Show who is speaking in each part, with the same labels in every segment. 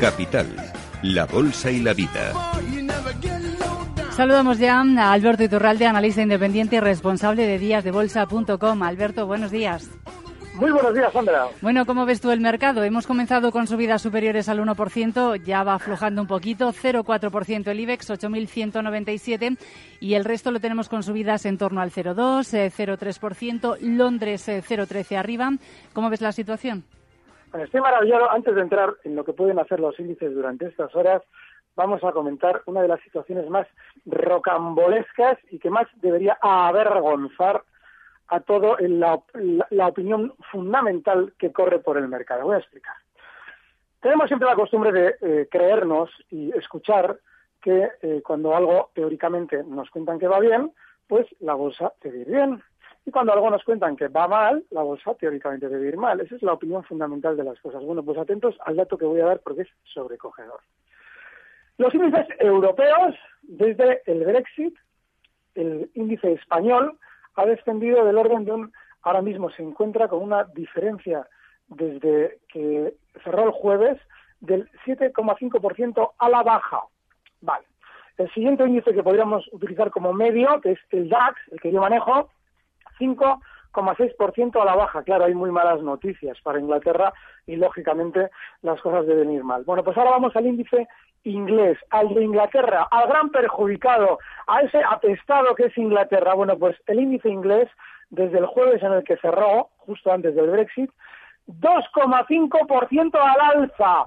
Speaker 1: Capital, la Bolsa y la Vida.
Speaker 2: Saludamos ya a Alberto Iturralde, analista independiente y responsable de díasdebolsa.com. Alberto, buenos días.
Speaker 3: Muy buenos días, Sandra.
Speaker 2: Bueno, ¿cómo ves tú el mercado? Hemos comenzado con subidas superiores al 1%, ya va aflojando un poquito, 0,4% el IBEX, 8.197, y el resto lo tenemos con subidas en torno al 0,2, 0,3%, eh, Londres 0,13 eh, arriba. ¿Cómo ves la situación?
Speaker 3: Estoy maravillado. Antes de entrar en lo que pueden hacer los índices durante estas horas, vamos a comentar una de las situaciones más rocambolescas y que más debería avergonzar a todo la, la, opinión fundamental que corre por el mercado. Voy a explicar. Tenemos siempre la costumbre de eh, creernos y escuchar que eh, cuando algo teóricamente nos cuentan que va bien, pues la bolsa debe ir bien. Y cuando algo nos cuentan que va mal, la bolsa teóricamente debe ir mal. Esa es la opinión fundamental de las cosas. Bueno, pues atentos al dato que voy a dar porque es sobrecogedor. Los índices europeos, desde el Brexit, el índice español ha descendido del orden de un, ahora mismo se encuentra con una diferencia desde que cerró el jueves del 7,5% a la baja. Vale. El siguiente índice que podríamos utilizar como medio, que es el DAX, el que yo manejo, 5,6% a la baja. Claro, hay muy malas noticias para Inglaterra y, lógicamente, las cosas deben ir mal. Bueno, pues ahora vamos al índice inglés, al de Inglaterra, al gran perjudicado, a ese atestado que es Inglaterra. Bueno, pues el índice inglés, desde el jueves en el que cerró, justo antes del Brexit, 2,5% al alza.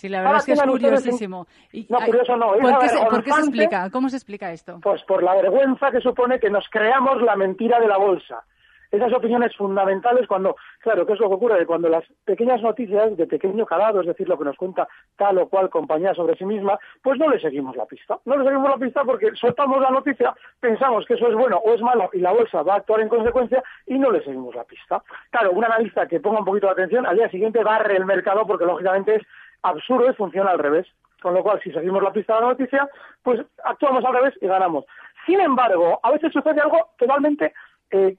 Speaker 2: Sí, la verdad es que es curiosísimo.
Speaker 3: no, curioso no.
Speaker 2: ¿Por qué, se, ¿Por qué, se, explica? ¿Cómo se explica esto?
Speaker 3: Pues por la vergüenza que supone que nos creamos la mentira de la bolsa. Esas opiniones fundamentales cuando, claro, ¿qué es lo que ocurre? Cuando las pequeñas noticias de pequeño calado, es decir, lo que nos cuenta tal o cual compañía sobre sí misma, pues no le seguimos la pista. No le seguimos la pista porque soltamos la noticia, pensamos que eso es bueno o es malo y la bolsa va a actuar en consecuencia y no le seguimos la pista. Claro, un analista que ponga un poquito de atención, al día siguiente barre el mercado porque lógicamente es absurdo y funciona al revés. Con lo cual, si seguimos la pista de la noticia, pues actuamos al revés y ganamos. Sin embargo, a veces sucede algo totalmente eh,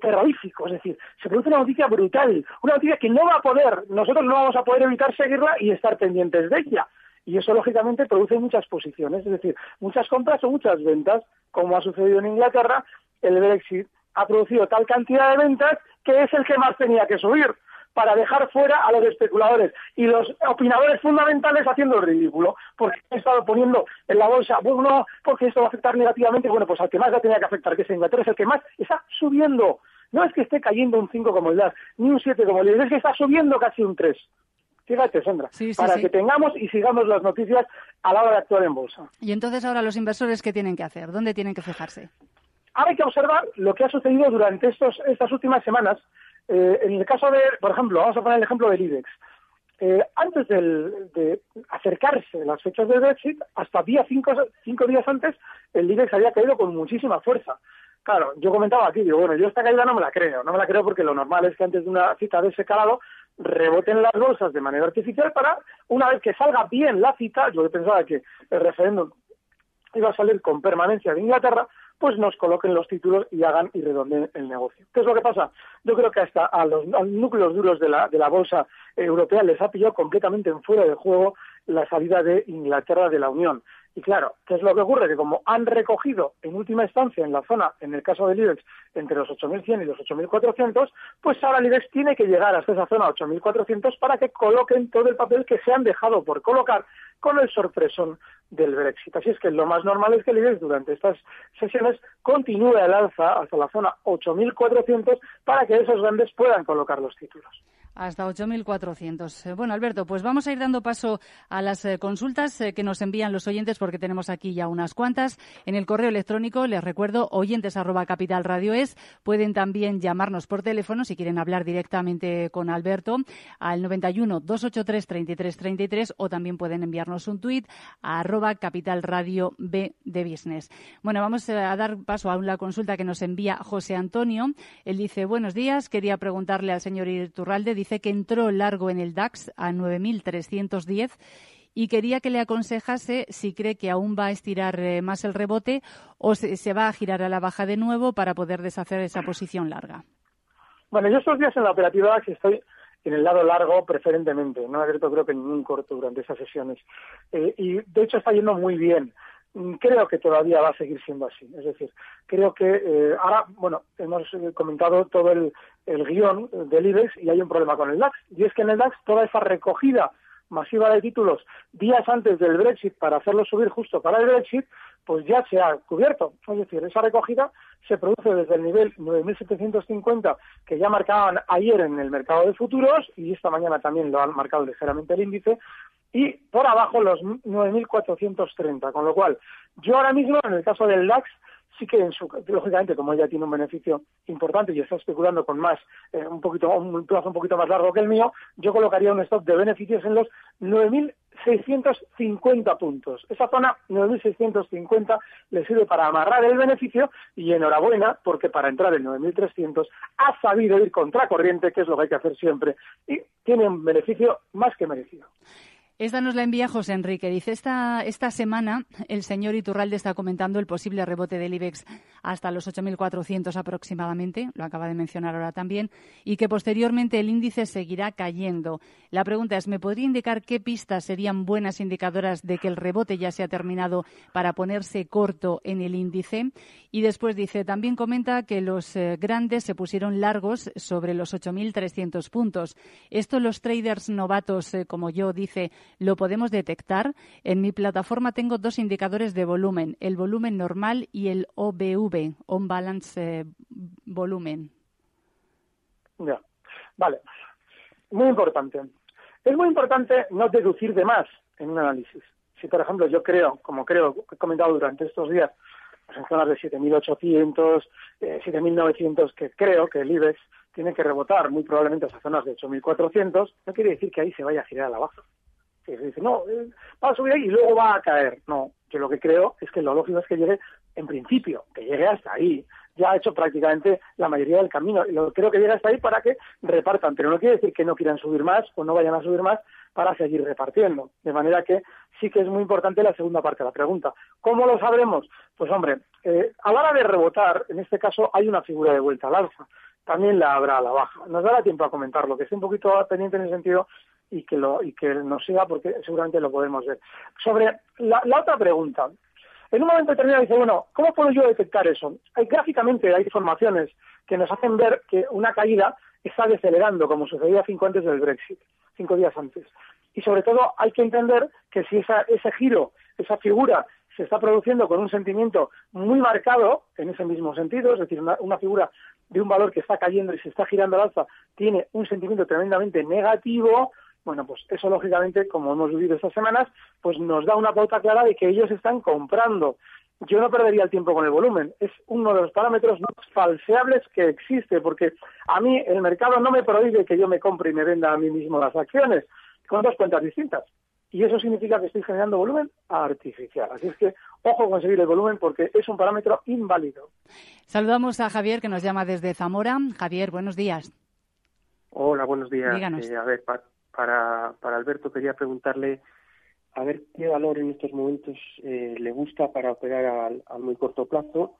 Speaker 3: terrorífico, es decir, se produce una noticia brutal, una noticia que no va a poder, nosotros no vamos a poder evitar seguirla y estar pendientes de ella. Y eso, lógicamente, produce muchas posiciones, es decir, muchas compras o muchas ventas, como ha sucedido en Inglaterra, el Brexit ha producido tal cantidad de ventas que es el que más tenía que subir para dejar fuera a los especuladores y los opinadores fundamentales haciendo el ridículo, porque han estado poniendo en la bolsa, bueno, porque esto va a afectar negativamente, bueno, pues al que más ya tenía que afectar, que es Inglaterra, es el que más está subiendo. No es que esté cayendo un 5 como el DAS, ni un 7 como el DAS, es que está subiendo casi un 3. Fíjate, Sandra, para que tengamos y sigamos las noticias a la hora de actuar en bolsa.
Speaker 2: Y entonces ahora los inversores, ¿qué tienen que hacer? ¿Dónde tienen que fijarse?
Speaker 3: Ahora hay que observar lo que ha sucedido durante estos, estas últimas semanas eh, en el caso de, por ejemplo, vamos a poner el ejemplo del IBEX. Eh, antes de acercarse las fechas del Brexit, hasta día cinco, cinco días antes, el IBEX había caído con muchísima fuerza. Claro, yo comentaba aquí, digo, bueno, yo esta caída no me la creo, no me la creo porque lo normal es que antes de una cita de ese calado reboten las bolsas de manera artificial para, una vez que salga bien la cita, yo pensaba que el referéndum iba a salir con permanencia de Inglaterra, pues nos coloquen los títulos y hagan y redondeen el negocio. ¿Qué es lo que pasa? Yo creo que hasta a los, núcleos duros de la, de la bolsa europea les ha pillado completamente en fuera de juego la salida de Inglaterra de la Unión. Y claro, ¿qué es lo que ocurre? Que como han recogido en última instancia en la zona, en el caso del IBEX, entre los 8.100 y los 8.400, pues ahora el IBEX tiene que llegar hasta esa zona 8.400 para que coloquen todo el papel que se han dejado por colocar con el sorpresón del Brexit. Así es que lo más normal es que el IBEX durante estas sesiones continúe al alza hasta la zona 8.400 para que esos grandes puedan colocar los títulos.
Speaker 2: Hasta 8.400. Eh, bueno, Alberto, pues vamos a ir dando paso a las eh, consultas eh, que nos envían los oyentes porque tenemos aquí ya unas cuantas. En el correo electrónico, les recuerdo, oyentes arroba capital radio es. Pueden también llamarnos por teléfono si quieren hablar directamente con Alberto al 91 283 33 33 o también pueden enviarnos un tuit a arroba capital radio B de business. Bueno, vamos a dar paso a una consulta que nos envía José Antonio. Él dice, buenos días, quería preguntarle al señor Iturralde dice que entró largo en el DAX a 9.310 y quería que le aconsejase si cree que aún va a estirar eh, más el rebote o se, va a girar a la baja de nuevo para poder deshacer esa posición larga.
Speaker 3: Bueno, yo estos días en la operativa DAX estoy en el lado largo preferentemente, no he abierto creo que ningún corto durante esas sesiones. Eh, y de hecho está yendo muy bien. Creo que todavía va a seguir siendo así. Es decir, creo que eh, ahora, bueno, hemos eh, comentado todo el, el guion del IBEX y hay un problema con el DAX. Y es que en el DAX toda esa recogida masiva de títulos días antes del Brexit para hacerlo subir justo para el Brexit, pues ya se ha cubierto. Es decir, esa recogida se produce desde el nivel 9.750 que ya marcaban ayer en el mercado de futuros y esta mañana también lo han marcado ligeramente el índice y por abajo los 9.430, con lo cual yo ahora mismo en el caso del DAX sí que en su, lógicamente como ella tiene un beneficio importante y está especulando con más eh, un poquito un plazo un poquito más largo que el mío yo colocaría un stop de beneficios en los 9.650 puntos. Esa zona 9.650 le sirve para amarrar el beneficio y enhorabuena porque para entrar en 9.300 ha sabido ir contracorriente que es lo que hay que hacer siempre y tiene un beneficio más que merecido
Speaker 2: esta nos la envía José Enrique. Dice, esta, esta semana el señor Iturralde está comentando el posible rebote del IBEX hasta los 8.400 aproximadamente, lo acaba de mencionar ahora también, y que posteriormente el índice seguirá cayendo. La pregunta es, ¿me podría indicar qué pistas serían buenas indicadoras de que el rebote ya se ha terminado para ponerse corto en el índice? Y después dice, también comenta que los eh, grandes se pusieron largos sobre los 8.300 puntos. Esto los traders novatos, eh, como yo, dice, lo podemos detectar. En mi plataforma tengo dos indicadores de volumen, el volumen normal y el OBV, On Balance eh, Volumen.
Speaker 3: Ya, vale. Muy importante. Es muy importante no deducir de más en un análisis. Si, por ejemplo, yo creo, como creo, he comentado durante estos días, pues en zonas de 7.800, eh, 7.900, que creo que el IBEX tiene que rebotar muy probablemente a esas zonas de 8.400, no quiere decir que ahí se vaya a girar a la baja que se dice, no, eh, va a subir y luego va a caer. No, yo lo que creo es que lo lógico es que llegue, en principio, que llegue hasta ahí. Ya ha hecho prácticamente la mayoría del camino. Y lo creo que llegue hasta ahí para que repartan. Pero no quiere decir que no quieran subir más o no vayan a subir más para seguir repartiendo. De manera que sí que es muy importante la segunda parte de la pregunta. ¿Cómo lo sabremos? Pues hombre, eh, a la hora de rebotar, en este caso hay una figura de vuelta al alza. También la habrá a la baja. Nos dará tiempo a comentarlo, que esté un poquito pendiente en el sentido y que, lo, y que nos siga porque seguramente lo podemos ver. Sobre la, otra pregunta, en un momento determinado dice, bueno, ¿cómo puedo yo detectar eso? Hay, gráficamente hay informaciones que nos hacen ver que una caída está decelerando, como sucedía cinco antes del Brexit, cinco días antes. Y sobre todo hay que entender que si esa, ese giro, esa figura se está produciendo con un sentimiento muy marcado en ese mismo sentido, es decir, una, una, figura de un valor que está cayendo y se está girando al alza tiene un sentimiento tremendamente negativo, bueno, pues eso lógicamente, como hemos vivido estas semanas, pues nos da una pauta clara de que ellos están comprando. Yo no perdería el tiempo con el volumen. Es uno de los parámetros más falseables que existe, porque a mí el mercado no me prohíbe que yo me compre y me venda a mí mismo las acciones, con dos cuentas distintas. Y eso significa que estoy generando volumen artificial. Así es que ojo con seguir el volumen porque es un parámetro inválido.
Speaker 2: Saludamos a Javier que nos llama desde Zamora. Javier, buenos días.
Speaker 4: Hola, buenos días. Eh, a ver, para, para Alberto quería preguntarle a ver qué valor en estos momentos eh, le gusta para operar al, muy corto plazo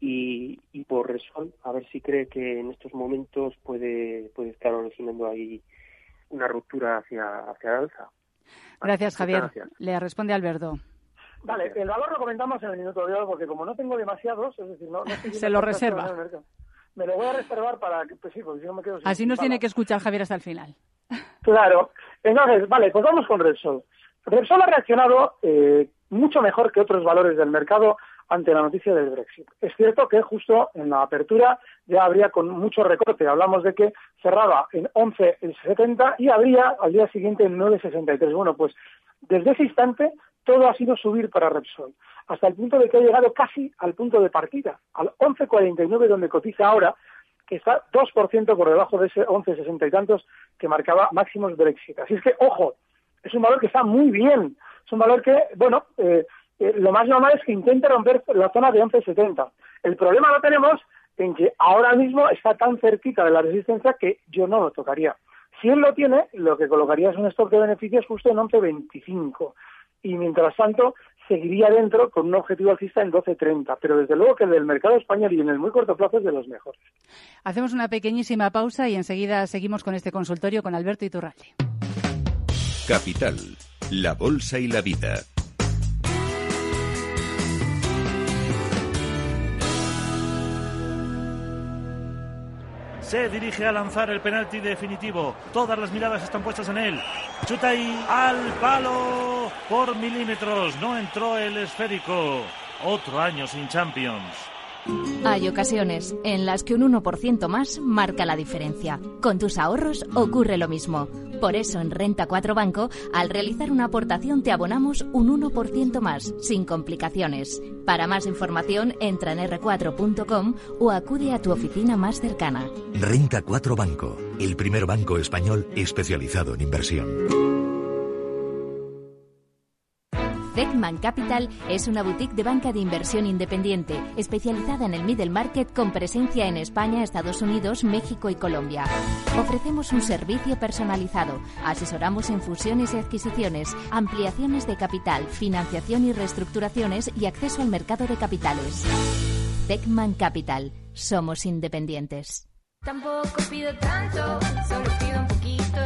Speaker 4: y, y, por Resol, a ver si cree que en estos momentos puede, puede estar originando ahí una ruptura hacia, hacia la alza.
Speaker 2: Gracias, Javier. Le responde Alberto.
Speaker 3: Vale, el valor lo comentamos en el minuto de hoy porque como no tengo demasiados, es decir, no,
Speaker 2: se lo reserva.
Speaker 3: Me lo voy a reservar para que, pues sí, porque si no me quedo sin
Speaker 2: Así nos tiene que escuchar Javier hasta el final.
Speaker 3: Claro. Entonces, vale, pues vamos con Repsol. Repsol ha reaccionado eh, mucho mejor que otros valores del mercado ante la noticia del Brexit. Es cierto que justo en la apertura ya habría con mucho recorte. Hablamos de que cerraba en 11,70 y habría al día siguiente en 9,63. Bueno, pues desde ese instante todo ha sido subir para Repsol, hasta el punto de que ha llegado casi al punto de partida, al 11,49 donde cotiza ahora, que está 2% por debajo de ese 11,60 y tantos que marcaba máximos Brexit. Así es que, ojo, es un valor que está muy bien. Es un valor que, bueno, eh, eh, lo más normal es que intente romper la zona de 11,70. El problema lo tenemos en que ahora mismo está tan cerquita de la resistencia que yo no lo tocaría. Si él lo tiene, lo que colocaría es un stock de beneficios justo en 11,25. Y mientras tanto, seguiría dentro con un objetivo alcista en 12.30, pero desde luego que el del mercado español y en el muy corto plazo es de los mejores.
Speaker 2: Hacemos una pequeñísima pausa y enseguida seguimos con este consultorio con Alberto Iturralde.
Speaker 1: Capital, la bolsa y la vida.
Speaker 5: se dirige a lanzar el penalti definitivo. Todas las miradas están puestas en él. Chuta ahí al palo por milímetros. No entró el esférico. Otro año sin Champions.
Speaker 6: Hay ocasiones en las que un 1% más marca la diferencia. Con tus ahorros ocurre lo mismo. Por eso en Renta 4 Banco, al realizar una aportación te abonamos un 1% más, sin complicaciones. Para más información, entra en r4.com o acude a tu oficina más cercana.
Speaker 7: Renta 4 Banco, el primer banco español especializado en inversión.
Speaker 6: Beckman Capital es una boutique de banca de inversión independiente, especializada en el middle market con presencia en España, Estados Unidos, México y Colombia. Ofrecemos un servicio personalizado, asesoramos en fusiones y adquisiciones, ampliaciones de capital, financiación y reestructuraciones y acceso al mercado de capitales. Beckman Capital, somos independientes.
Speaker 8: Tampoco pido tanto, solo pido un poquito.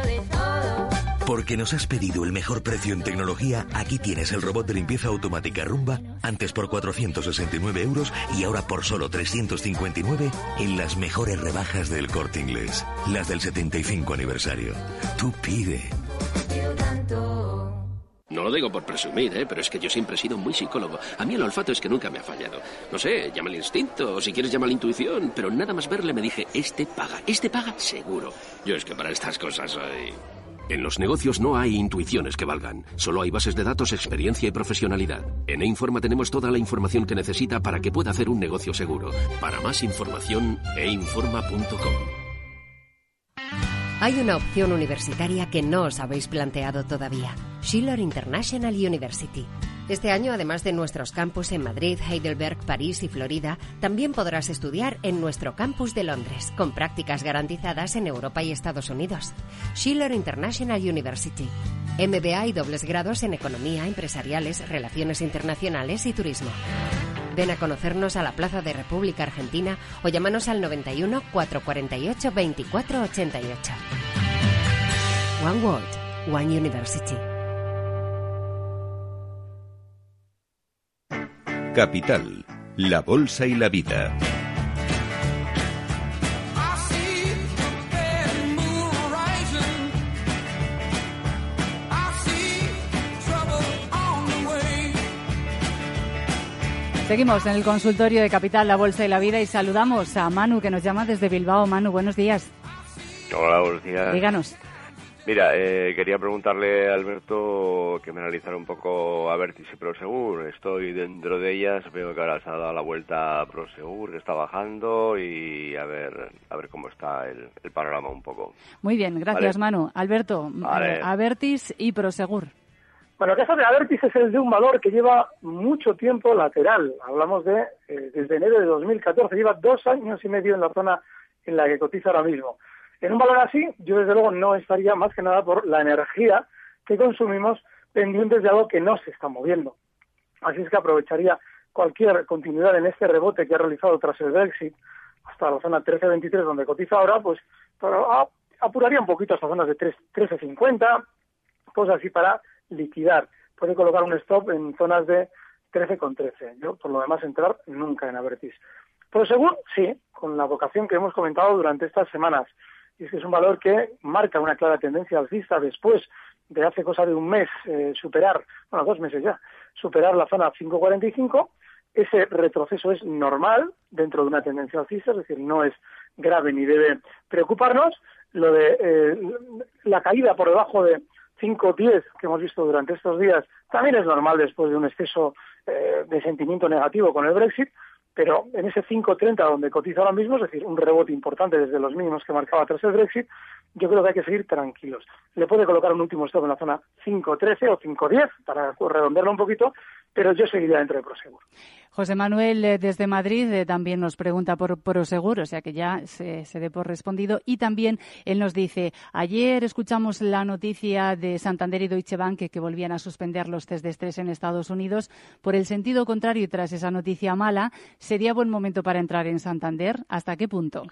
Speaker 7: Porque nos has pedido el mejor precio en tecnología, aquí tienes el robot de limpieza automática Rumba, antes por 469 euros y ahora por solo 359 en las mejores rebajas del corte inglés, las del 75 aniversario. Tú pide.
Speaker 9: No lo digo por presumir, ¿eh? pero es que yo siempre he sido muy psicólogo. A mí el olfato es que nunca me ha fallado. No sé, llama el instinto, o si quieres llama la intuición, pero nada más verle me dije, este paga, este paga seguro. Yo es que para estas cosas soy... En los negocios no hay intuiciones que valgan, solo hay bases de datos, experiencia y profesionalidad. En E-Informa tenemos toda la información que necesita para que pueda hacer un negocio seguro. Para más información, einforma.com.
Speaker 10: Hay una opción universitaria que no os habéis planteado todavía. Schiller International University. Este año, además de nuestros campus en Madrid, Heidelberg, París y Florida, también podrás estudiar en nuestro campus de Londres, con prácticas garantizadas en Europa y Estados Unidos. Schiller International University. MBA y dobles grados en Economía, Empresariales, Relaciones Internacionales y Turismo. Ven a conocernos a la Plaza de República Argentina o llámanos al 91 448 2488. One World, One University.
Speaker 1: Capital, la Bolsa y la Vida.
Speaker 2: Seguimos en el consultorio de Capital, la Bolsa y la Vida y saludamos a Manu que nos llama desde Bilbao. Manu, buenos días.
Speaker 11: Hola, buenos días.
Speaker 2: Díganos.
Speaker 11: Mira, eh, quería preguntarle a Alberto que me analizara un poco a Vertis y Prosegur. Estoy dentro de ellas, veo que ahora se ha dado la vuelta a Prosegur, que está bajando y a ver a ver cómo está el, panorama un poco.
Speaker 2: Muy bien, gracias Manu. Alberto, vale. Eh, Avertis y Prosegur.
Speaker 3: Bueno, el caso de Avertis es el de un valor que lleva mucho tiempo lateral. Hablamos de eh, desde enero de 2014, lleva dos años y medio en la zona en la que cotiza ahora mismo. En un valor así, yo desde luego no estaría más que nada por la energía que consumimos pendientes de algo que no se está moviendo. Así es que aprovecharía cualquier continuidad en este rebote que ha realizado tras el Brexit hasta la zona 13.23 donde cotiza ahora, pues apuraría un poquito hasta zonas de 13.50, pues así para liquidar. Puede colocar un stop en zonas de 13,13. Yo, por lo demás, entrar nunca en Avertis. Pero según, sí, con la vocación que hemos comentado durante estas semanas y es que es un valor que marca una clara tendencia alcista después de hace cosa de un mes eh, superar, bueno, dos meses ya, superar la zona 545 ese retroceso es normal dentro de una tendencia alcista, es decir, no es grave ni debe preocuparnos. Lo de eh, la caída por debajo de 5-10 que hemos visto durante estos días también es normal después de un exceso eh, de sentimiento negativo con el Brexit, pero en ese 5.30 donde cotiza ahora mismo, es decir, un rebote importante desde los mínimos que marcaba tras el Brexit, yo creo que hay que seguir tranquilos. Le puede colocar un último stop en la zona 5.13 o 5.10 para redondearlo un poquito, pero yo seguiría dentro de Prosegur.
Speaker 2: José Manuel eh, desde Madrid eh, también nos pregunta por Prosegur, o sea que ya se, se dé por respondido. Y también él nos dice, ayer escuchamos la noticia de Santander y Deutsche Bank que, que volvían a suspender los test de estrés en Estados Unidos. Por el sentido contrario, tras esa noticia mala, ¿sería buen momento para entrar en Santander? ¿Hasta qué punto?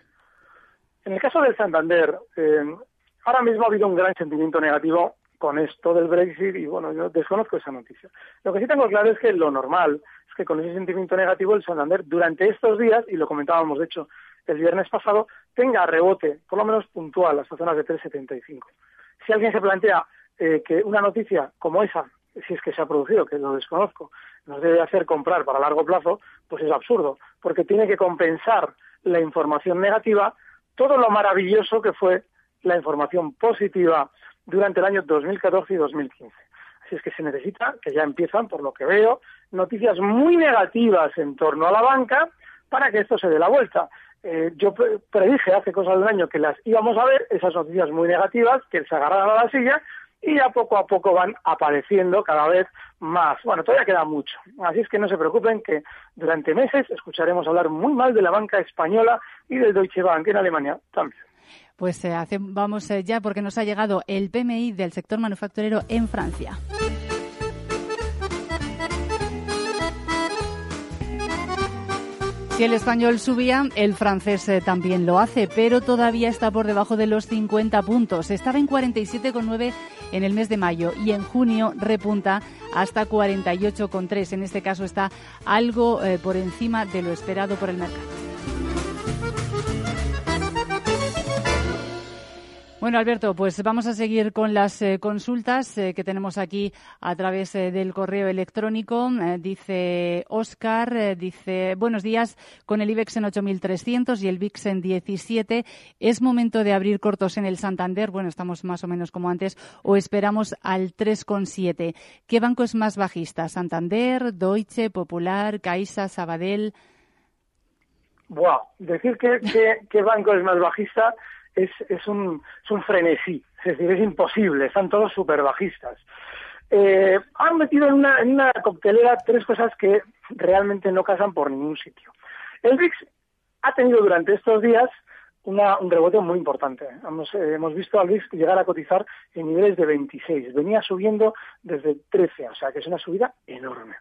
Speaker 3: En el caso del Santander, eh, ahora mismo ha habido un gran sentimiento negativo con esto del Brexit y bueno, yo desconozco esa noticia. Lo que sí tengo claro es que lo normal es que con ese sentimiento negativo el Santander durante estos días, y lo comentábamos de hecho el viernes pasado, tenga rebote, por lo menos puntual, hasta zonas de 3,75. Si alguien se plantea eh, que una noticia como esa, si es que se ha producido, que lo desconozco, nos debe hacer comprar para largo plazo, pues es absurdo, porque tiene que compensar la información negativa todo lo maravilloso que fue la información positiva durante el año 2014 y 2015. Así es que se necesita, que ya empiezan, por lo que veo, noticias muy negativas en torno a la banca para que esto se dé la vuelta. Eh, yo predije hace cosa de un año que las íbamos a ver, esas noticias muy negativas, que se agarraran a la silla, y ya poco a poco van apareciendo cada vez más. Bueno, todavía queda mucho. Así es que no se preocupen que durante meses escucharemos hablar muy mal de la banca española y del Deutsche Bank en Alemania también.
Speaker 2: Pues eh, vamos eh, ya porque nos ha llegado el PMI del sector manufacturero en Francia. Si el español subía, el francés eh, también lo hace, pero todavía está por debajo de los 50 puntos. Estaba en 47,9 en el mes de mayo y en junio repunta hasta 48,3. En este caso está algo por encima de lo esperado por el mercado. Bueno, Alberto, pues vamos a seguir con las eh, consultas eh, que tenemos aquí a través eh, del correo electrónico. dice Oscar, dice, buenos días, con el IBEX en 8.300 y el VIX en 17, ¿es momento de abrir cortos en el Santander? Bueno, estamos más o menos como antes, o esperamos al 3,7. ¿Qué banco es más bajista? ¿Santander, Deutsche, Popular, Caixa, Sabadell?
Speaker 3: Wow, decir que, banco es más bajista es, es, un, es un frenesí, es decir, es imposible, están todos súper bajistas. Eh, han metido en una, en una coctelera tres cosas que realmente no casan por ningún sitio. El VIX ha tenido durante estos días una, un rebote muy importante. Hemos, eh, hemos visto al VIX llegar a cotizar en niveles de 26. Venía subiendo desde 13, o sea que es una subida enorme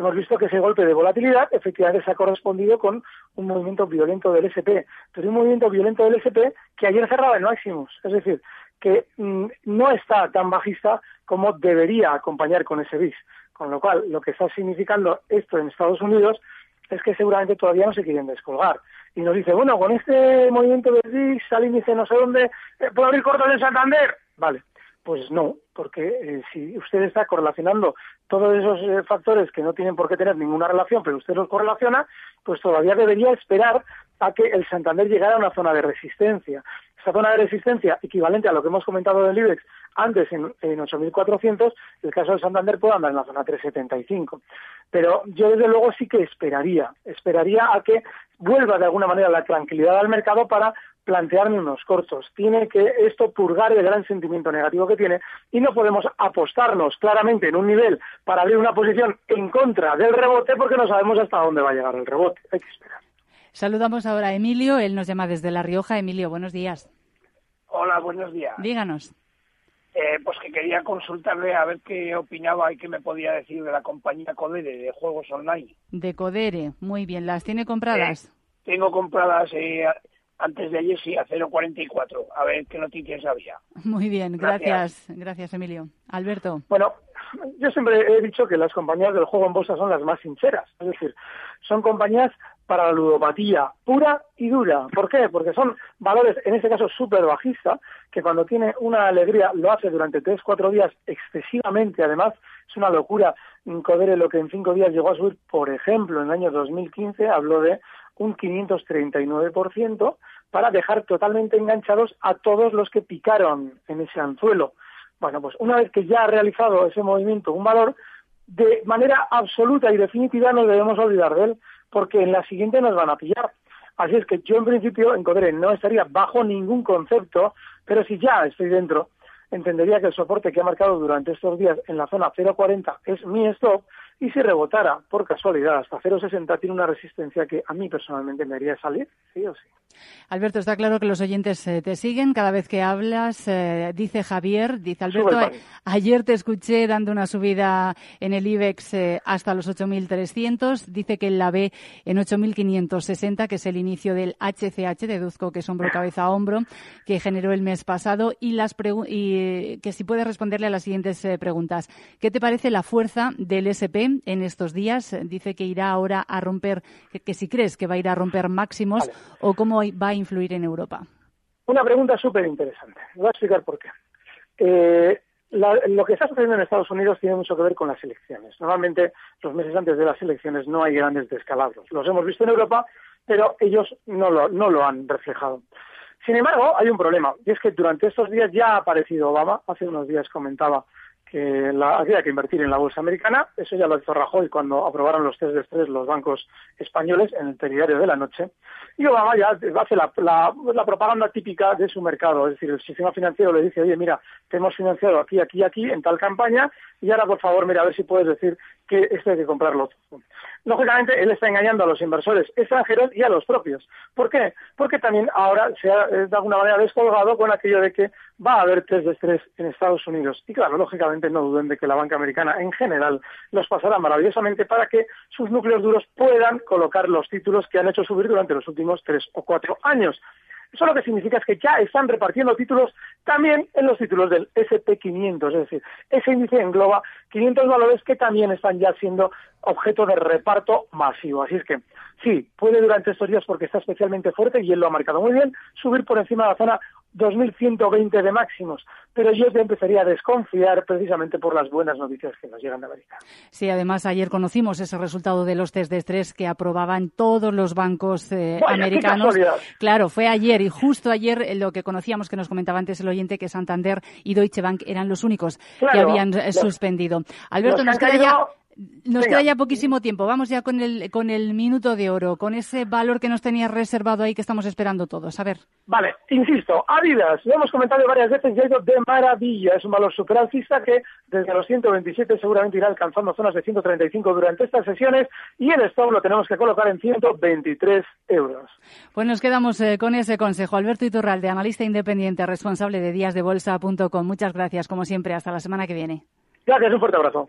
Speaker 3: hemos visto que ese golpe de volatilidad efectivamente se ha correspondido con un movimiento violento del SP, pero un movimiento violento del SP que ayer cerraba en máximos, es decir, que mm, no está tan bajista como debería acompañar con ese BIS, con lo cual lo que está significando esto en Estados Unidos es que seguramente todavía no se quieren descolgar. Y nos dice, bueno, con este movimiento del BIS al índice no sé dónde, eh, ¿puedo abrir cortos en Santander? Vale, pues no, porque eh, si usted está correlacionando todos esos eh, factores que no tienen por qué tener ninguna relación, pero usted los correlaciona, pues todavía debería esperar a que el Santander llegara a una zona de resistencia. Esa zona de resistencia equivalente a lo que hemos comentado del IBEX antes en, en 8.400, el caso del Santander puede andar en la zona 375. Pero yo desde luego sí que esperaría, esperaría a que vuelva de alguna manera la tranquilidad al mercado para plantearme unos cortos. Tiene que esto purgar el gran sentimiento negativo que tiene y no podemos apostarnos claramente en un nivel para abrir una posición en contra del rebote porque no sabemos hasta dónde va a llegar el rebote. Hay que esperar.
Speaker 2: Saludamos ahora a Emilio, él nos llama desde La Rioja. Emilio, buenos días.
Speaker 12: Hola, buenos días.
Speaker 2: Díganos.
Speaker 12: Eh, pues que quería consultarle a ver qué opinaba y qué me podía decir de la compañía Codere de juegos online.
Speaker 2: De Codere, muy bien. ¿Las tiene compradas?
Speaker 12: tengo compradas eh, antes de ayer sí, a 0,44. A ver qué noticias había.
Speaker 2: Muy bien, gracias. gracias. Emilio. Alberto.
Speaker 3: Bueno, yo siempre he dicho que las compañías del juego en bolsa son las más sinceras. Es decir, son compañías para la ludopatía pura y dura. ¿Por qué? Porque son valores, en este caso, súper bajistas, que cuando tiene una alegría lo hace durante tres, cuatro días excesivamente. Además, es una locura. Codere lo que en cinco días llegó a subir, por ejemplo, en el año 2015, habló de un 539% para dejar totalmente enganchados a todos los que picaron en ese anzuelo. Bueno, pues una vez que ya ha realizado ese movimiento un valor, de manera absoluta y definitiva no debemos olvidar de él, porque en la siguiente nos van a pillar. Así es que yo en principio en Codere no estaría bajo ningún concepto, pero si ya estoy dentro, entendería que el soporte que ha marcado durante estos días en la zona 0.40 es mi stop y si rebotara por casualidad hasta 0,60 tiene una resistencia que a mí personalmente me haría salir, sí o sí.
Speaker 2: Alberto, está claro que los oyentes eh, te siguen cada vez que hablas. Eh, dice Javier, dice Alberto, ayer te escuché dando una subida en el IBEX eh, hasta los 8.300. Dice que la ve en 8.560, que es el inicio del HCH, deduzco que es hombro, cabeza, hombro, que generó el mes pasado. Y, las y que si puedes responderle a las siguientes preguntas. ¿Qué te parece la fuerza del SP en estos días. Dice que irá ahora a romper, que, si crees que va a ir a romper máximos o cómo va a influir en Europa.
Speaker 3: Una pregunta súper interesante. Voy a explicar por qué. Eh, lo que está sucediendo en Estados Unidos tiene mucho que ver con las elecciones. Normalmente, los meses antes de las elecciones no hay grandes descalabros. Los hemos visto en Europa, pero ellos no lo, no lo han reflejado. Sin embargo, hay un problema, y es que durante estos días ya ha aparecido Obama. Hace unos días comentaba que la, había que invertir en la bolsa americana. Eso ya lo hizo Rajoy cuando aprobaron los test de estrés los bancos españoles en el telediario de la noche. Y Obama ya hace la, la, propaganda típica de su mercado. Es decir, el sistema financiero le dice, oye, mira, te hemos financiado aquí, aquí, aquí, en tal campaña, y ahora, por favor, mira, a ver si puedes decir que esto hay que comprarlo. Lógicamente, él está engañando a los inversores extranjeros y a los propios. ¿Por qué? Porque también ahora se ha eh, de alguna manera descolgado con aquello de que va a haber test de estrés en Estados Unidos. Y claro, lógicamente no duden de que la banca americana en general los pasará maravillosamente para que sus núcleos duros puedan colocar los títulos que han hecho subir durante los últimos tres o cuatro años. Eso lo que significa es que ya están repartiendo títulos también en los títulos del SP500, es decir, ese índice engloba 500 valores que también están ya siendo objeto de reparto masivo. Así es que sí, puede durante estos días, porque está especialmente fuerte y él lo ha marcado muy bien, subir por encima de la zona 2.120 de máximos, pero yo ya empezaría a desconfiar precisamente por las buenas noticias que nos llegan de América.
Speaker 2: Sí, además ayer conocimos ese resultado de los test de estrés que aprobaban todos los bancos eh, americanos. Claro, fue ayer y justo ayer eh, lo que conocíamos que nos comentaba antes el oyente que Santander y Deutsche Bank eran los únicos que habían eh, suspendido. Alberto, nos queda ya nos queda ya poquísimo tiempo. Vamos ya con el, con el minuto de oro, con ese valor que nos tenía reservado ahí que estamos esperando todos. A ver.
Speaker 3: Vale, insisto, Adidas, lo hemos comentado varias veces y ha ido de maravilla. Es un valor super alcista que desde los 127 seguramente irá alcanzando zonas de 135 durante estas sesiones y el stop lo tenemos que colocar en 123 euros.
Speaker 2: Pues nos quedamos eh, con ese consejo. Alberto Iturralde, analista independiente, responsable de díasdebolsa.com. Muchas gracias, como siempre. Hasta la semana que viene.
Speaker 3: Gracias, un fuerte abrazo.